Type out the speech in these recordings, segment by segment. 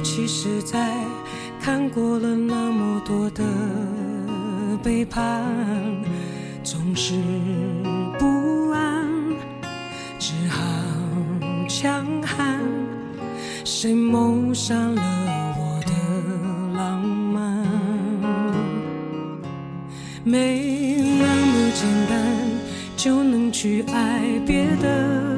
其实，在看过了那么多的背叛，总是不安，只好强悍。谁谋杀了我的浪漫？没那么简单，就能去爱别的。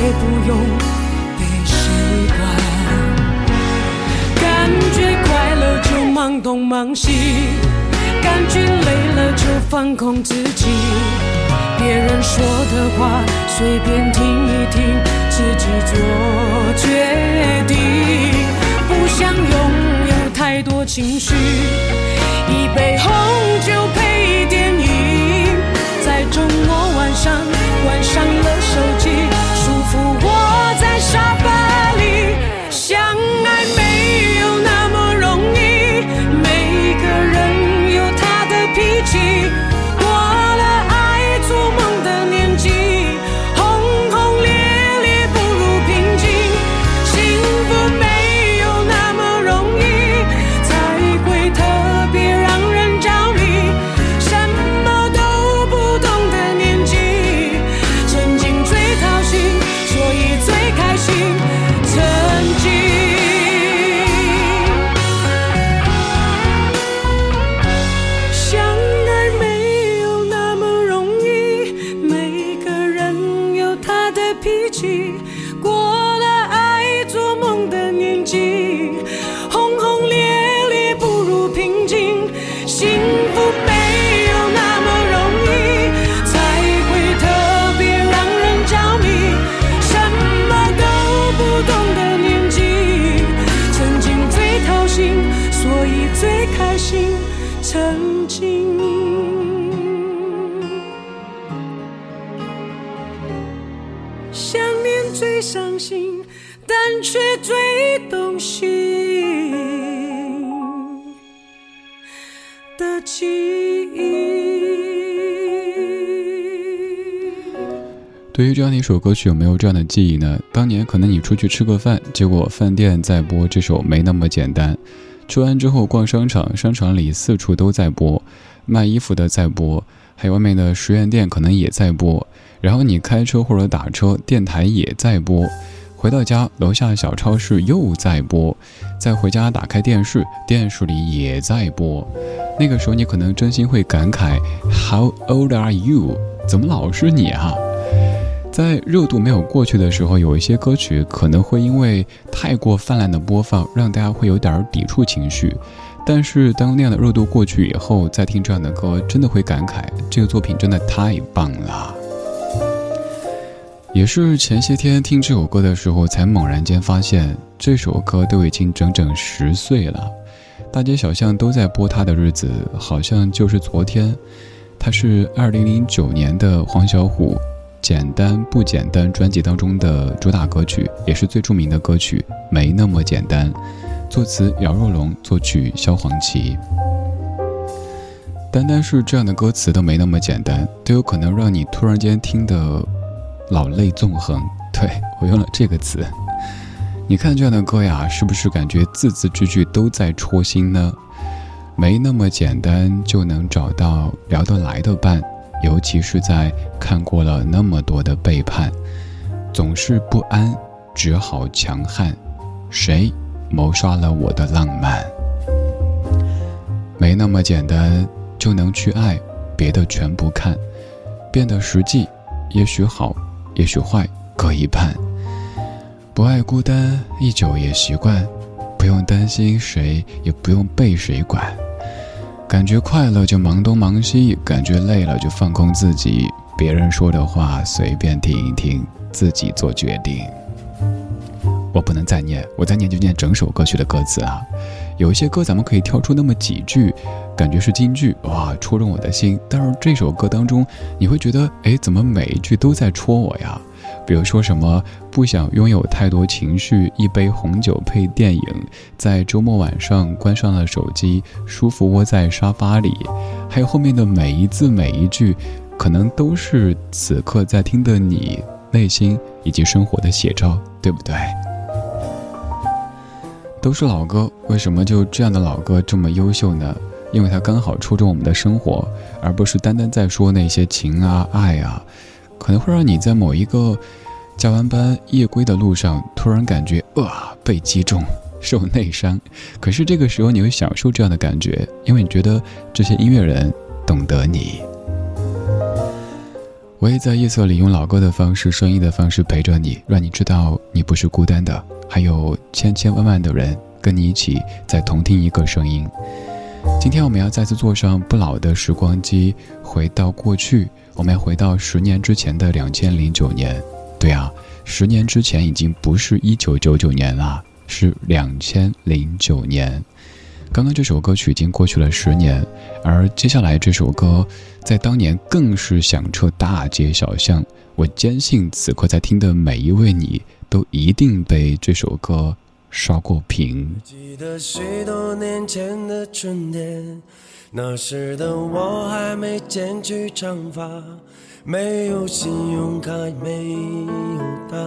也不用被谁管，感觉快乐就忙东忙西，感觉累了就放空自己，别人说的话随便听一听，自己做决定。不想拥有太多情绪，一杯红酒配电影，在周末晚上关上了手机，窝最开心曾经想念最伤心但却最动心的记忆对于这样的一首歌曲有没有这样的记忆呢？当年可能你出去吃个饭结果饭店在播这首没那么简单。吃完之后逛商场，商场里四处都在播，卖衣服的在播，还有外面的十元店可能也在播。然后你开车或者打车，电台也在播。回到家，楼下小超市又在播。再回家打开电视，电视里也在播。那个时候你可能真心会感慨：How old are you？怎么老是你啊？在热度没有过去的时候，有一些歌曲可能会因为太过泛滥的播放，让大家会有点抵触情绪。但是当那样的热度过去以后，再听这样的歌，真的会感慨这个作品真的太棒了。也是前些天听这首歌的时候，才猛然间发现这首歌都已经整整十岁了。大街小巷都在播它的日子，好像就是昨天。它是二零零九年的黄小琥。简单不简单专辑当中的主打歌曲，也是最著名的歌曲，没那么简单。作词姚若龙，作曲萧煌奇。单单是这样的歌词都没那么简单，都有可能让你突然间听得老泪纵横。对我用了这个词。你看这样的歌呀，是不是感觉字字句句都在戳心呢？没那么简单就能找到聊得来的伴。尤其是在看过了那么多的背叛，总是不安，只好强悍。谁谋杀了我的浪漫？没那么简单就能去爱，别的全不看，变得实际，也许好，也许坏，各一半。不爱孤单，一久也习惯，不用担心谁，也不用被谁管。感觉快乐就忙东忙西，感觉累了就放空自己。别人说的话随便听一听，自己做决定。我不能再念，我再念就念整首歌曲的歌词啊。有一些歌咱们可以挑出那么几句，感觉是京剧，哇，戳中我的心。但是这首歌当中，你会觉得，哎，怎么每一句都在戳我呀？比如说什么不想拥有太多情绪，一杯红酒配电影，在周末晚上关上了手机，舒服窝在沙发里，还有后面的每一字每一句，可能都是此刻在听的你内心以及生活的写照，对不对？都是老歌，为什么就这样的老歌这么优秀呢？因为它刚好戳中我们的生活，而不是单单在说那些情啊爱啊。可能会让你在某一个加完班夜归的路上，突然感觉啊被击中，受内伤。可是这个时候你会享受这样的感觉，因为你觉得这些音乐人懂得你。我也在夜色里用老歌的方式、声音的方式陪着你，让你知道你不是孤单的，还有千千万万的人跟你一起在同听一个声音。今天我们要再次坐上不老的时光机，回到过去。我们要回到十年之前的两千零九年，对啊，十年之前已经不是一九九九年了，是两千零九年。刚刚这首歌曲已经过去了十年，而接下来这首歌在当年更是响彻大街小巷。我坚信此刻在听的每一位你都一定被这首歌刷过屏。记得许多年前的春天。那时的我还没剪去长发，没有信用卡，没有他，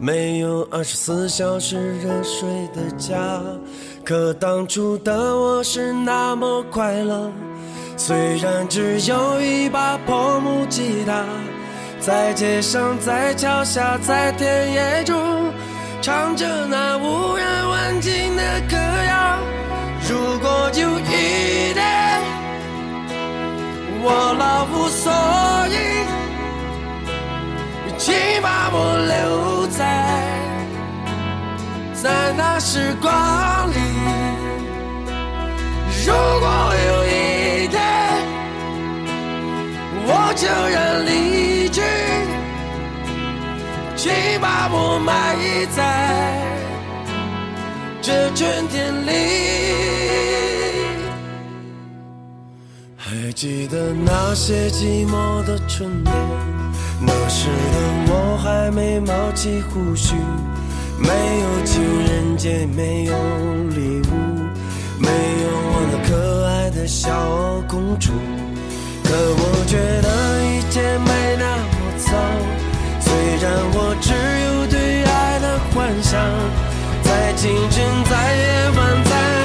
没有二十四小时热水的家。可当初的我是那么快乐，虽然只有一把破木吉他，在街上，在桥下，在田野中，唱着那无人问津的歌谣。如果有一天。我老无所依，请把我留在在那时光请把我埋在这春天里。还记得那些寂寞的春天那时的我还没冒起胡须没有情人节没有礼物没有我那可爱的小公主。可我觉得一切没那么糟但我只有对爱的幻想在清晨在夜晚在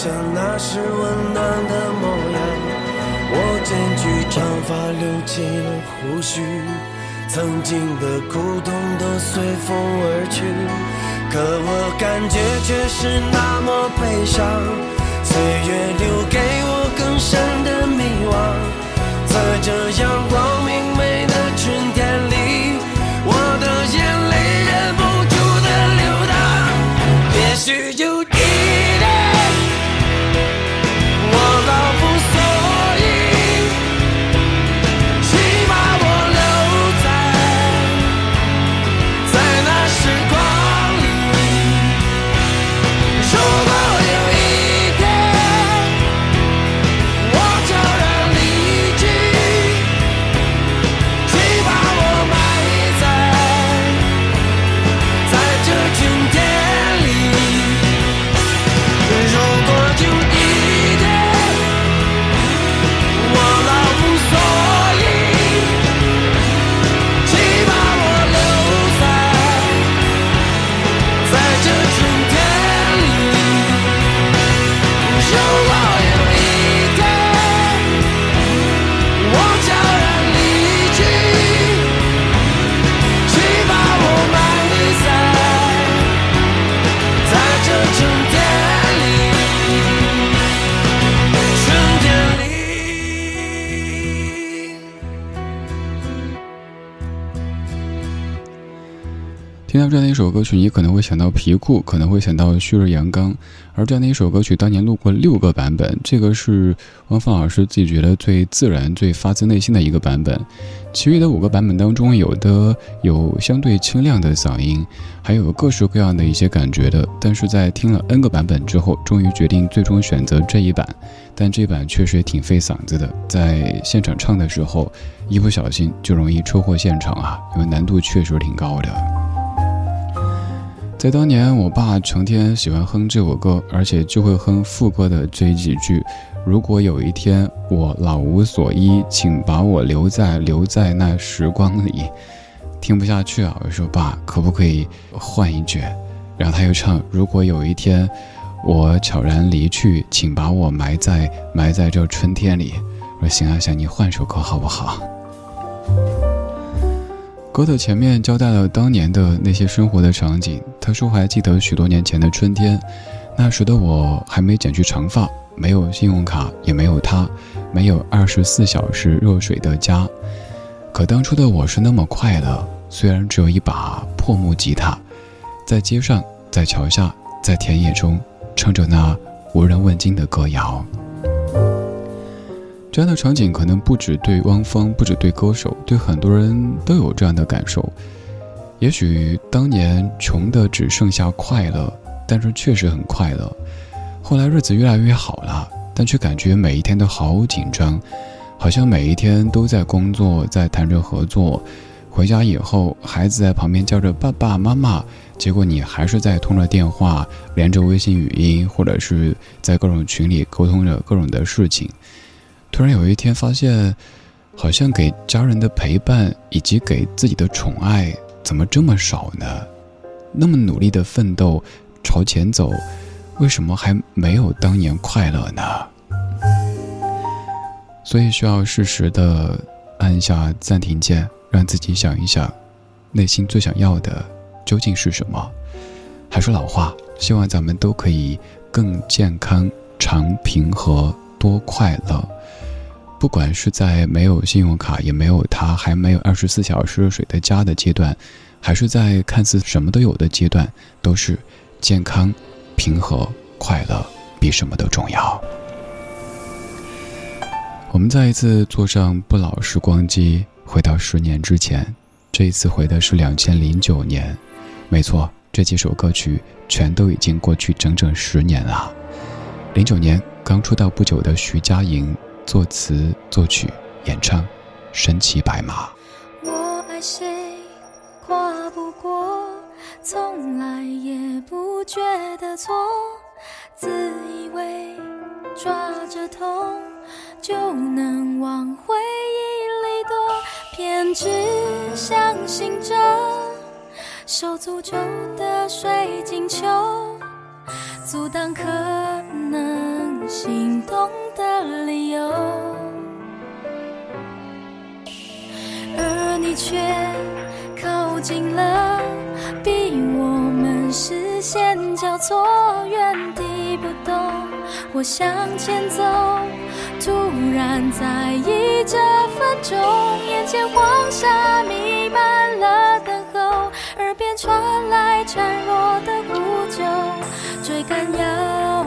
像那时温暖的模样。我剪去长发，留起了胡须曾经的苦痛都随风而去，可我感觉却是那么悲伤。岁月留给我更深的迷惘，在这阳光明媚的春天歌曲，你可能会想到皮裤，可能会想到旭日阳刚，而这样的一首歌曲当年录过六个版本，这个是汪峰老师自己觉得最自然、最发自内心的一个版本。其余的五个版本当中，有的有相对清亮的嗓音，还有各式各样的一些感觉的。但是在听了 N 个版本之后，终于决定最终选择这一版。但这版确实也挺费嗓子的，在现场唱的时候，一不小心就容易车祸现场啊，因为难度确实挺高的。在当年，我爸成天喜欢哼这首歌，而且就会哼副歌的这几句：“如果有一天我老无所依，请把我留在留在那时光里。”听不下去啊！我说：“爸，可不可以换一句？”然后他又唱：“如果有一天我悄然离去，请把我埋在埋在这春天里。”我说：“行啊，行，你换首歌好不好？”歌的前面交代了当年的那些生活的场景。他说还记得许多年前的春天，那时的我还没剪去长发，没有信用卡，也没有他，没有二十四小时热水的家。可当初的我是那么快乐，虽然只有一把破木吉他，在街上，在桥下，在田野中，唱着那无人问津的歌谣。这样的场景可能不止对汪峰，不止对歌手，对很多人都有这样的感受。也许当年穷的只剩下快乐，但是确实很快乐。后来日子越来越好了，但却感觉每一天都好紧张，好像每一天都在工作，在谈着合作。回家以后，孩子在旁边叫着爸爸妈妈，结果你还是在通着电话，连着微信语音，或者是在各种群里沟通着各种的事情。突然有一天发现，好像给家人的陪伴以及给自己的宠爱怎么这么少呢？那么努力的奋斗，朝前走，为什么还没有当年快乐呢？所以需要适时的按下暂停键，让自己想一想，内心最想要的究竟是什么？还是老话，希望咱们都可以更健康、长平和、多快乐。不管是在没有信用卡，也没有他，还没有二十四小时热水的家的阶段，还是在看似什么都有的阶段，都是健康、平和、快乐，比什么都重要。我们再一次坐上不老时光机，回到十年之前。这一次回的是两千零九年，没错，这几首歌曲全都已经过去整整十年了。零九年刚出道不久的徐佳莹作词作曲演唱《身骑白马》。我爱谁，跨不过，从来也不觉得错，自以为抓着痛。就能往回忆里躲，偏执相信着受诅咒的水晶球，阻挡可能心动的理由，而你却靠近了，逼我们视线交错，原地不动，我向前走。突然在意这分钟，眼前黄沙弥漫了等，耳边传来孱弱的呼救，追赶要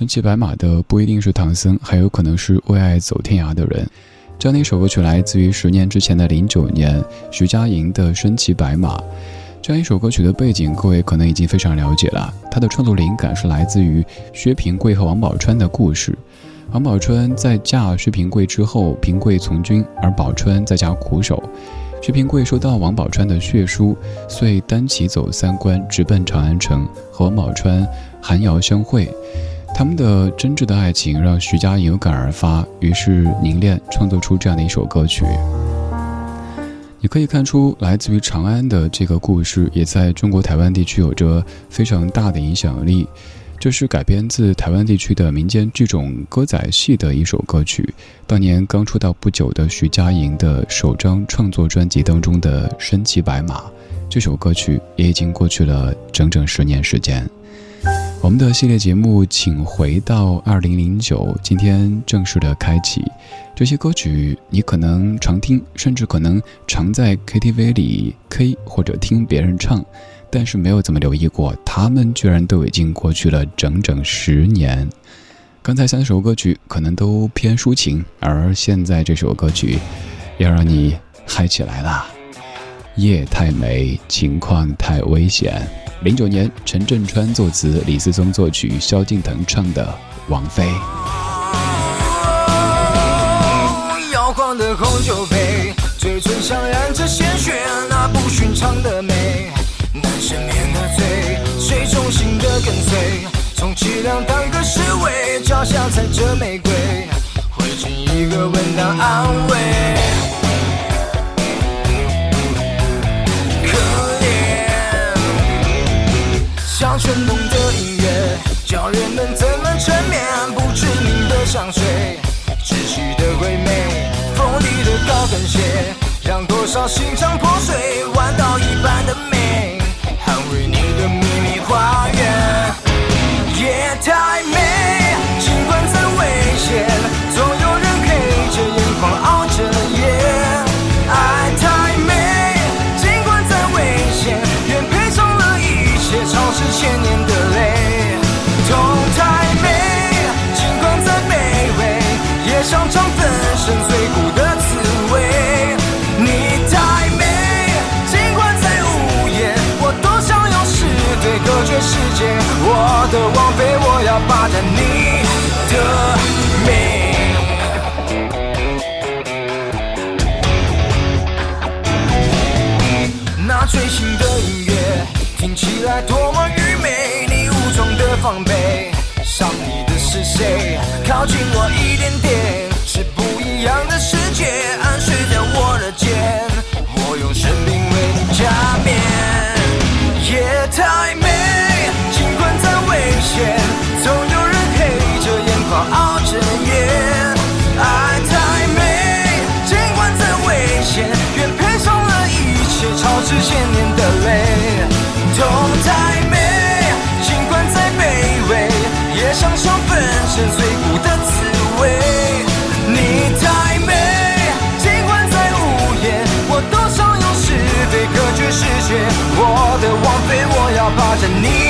身骑白马的不一定是唐僧，还有可能是为爱走天涯的人。这样的一首歌曲来自于十年之前的零九年，徐佳莹的《身骑白马》。这样一首歌曲的背景，各位可能已经非常了解了。它的创作灵感是来自于薛平贵和王宝钏的故事。王宝钏在嫁薛平贵之后，平贵从军，而宝钏在家苦守。薛平贵收到王宝钏的血书，遂单骑走三关，直奔长安城，和王宝钏寒窑相会。他们的真挚的爱情让徐佳莹有感而发，于是凝练创作出这样的一首歌曲。你可以看出，来自于长安的这个故事，也在中国台湾地区有着非常大的影响力。这是改编自台湾地区的民间剧种歌仔戏的一首歌曲。当年刚出道不久的徐佳莹的首张创作专辑当中的《身骑白马》，这首歌曲也已经过去了整整十年时间。我们的系列节目，请回到二零零九，今天正式的开启。这些歌曲你可能常听，甚至可能常在 KTV 里 K 或者听别人唱，但是没有怎么留意过，他们居然都已经过去了整整十年。刚才三首歌曲可能都偏抒情，而现在这首歌曲要让你嗨起来了。夜太美，情况太危险。零九年，陈振川作词，李思松作曲，萧敬腾唱的《王菲》。摇晃的红酒杯，嘴唇上染着鲜血，那不寻常的美，难赦免的罪，水中心的跟随，从凄凉当个侍卫，脚下踩着玫瑰，震动的音乐，教人们怎么沉眠？不知名的香水，窒息的鬼魅，锋利的高跟鞋，让多少心肠破碎。弯刀一般的美，捍卫你的秘密花园靠近我一点点。世界我的王妃我要霸占你。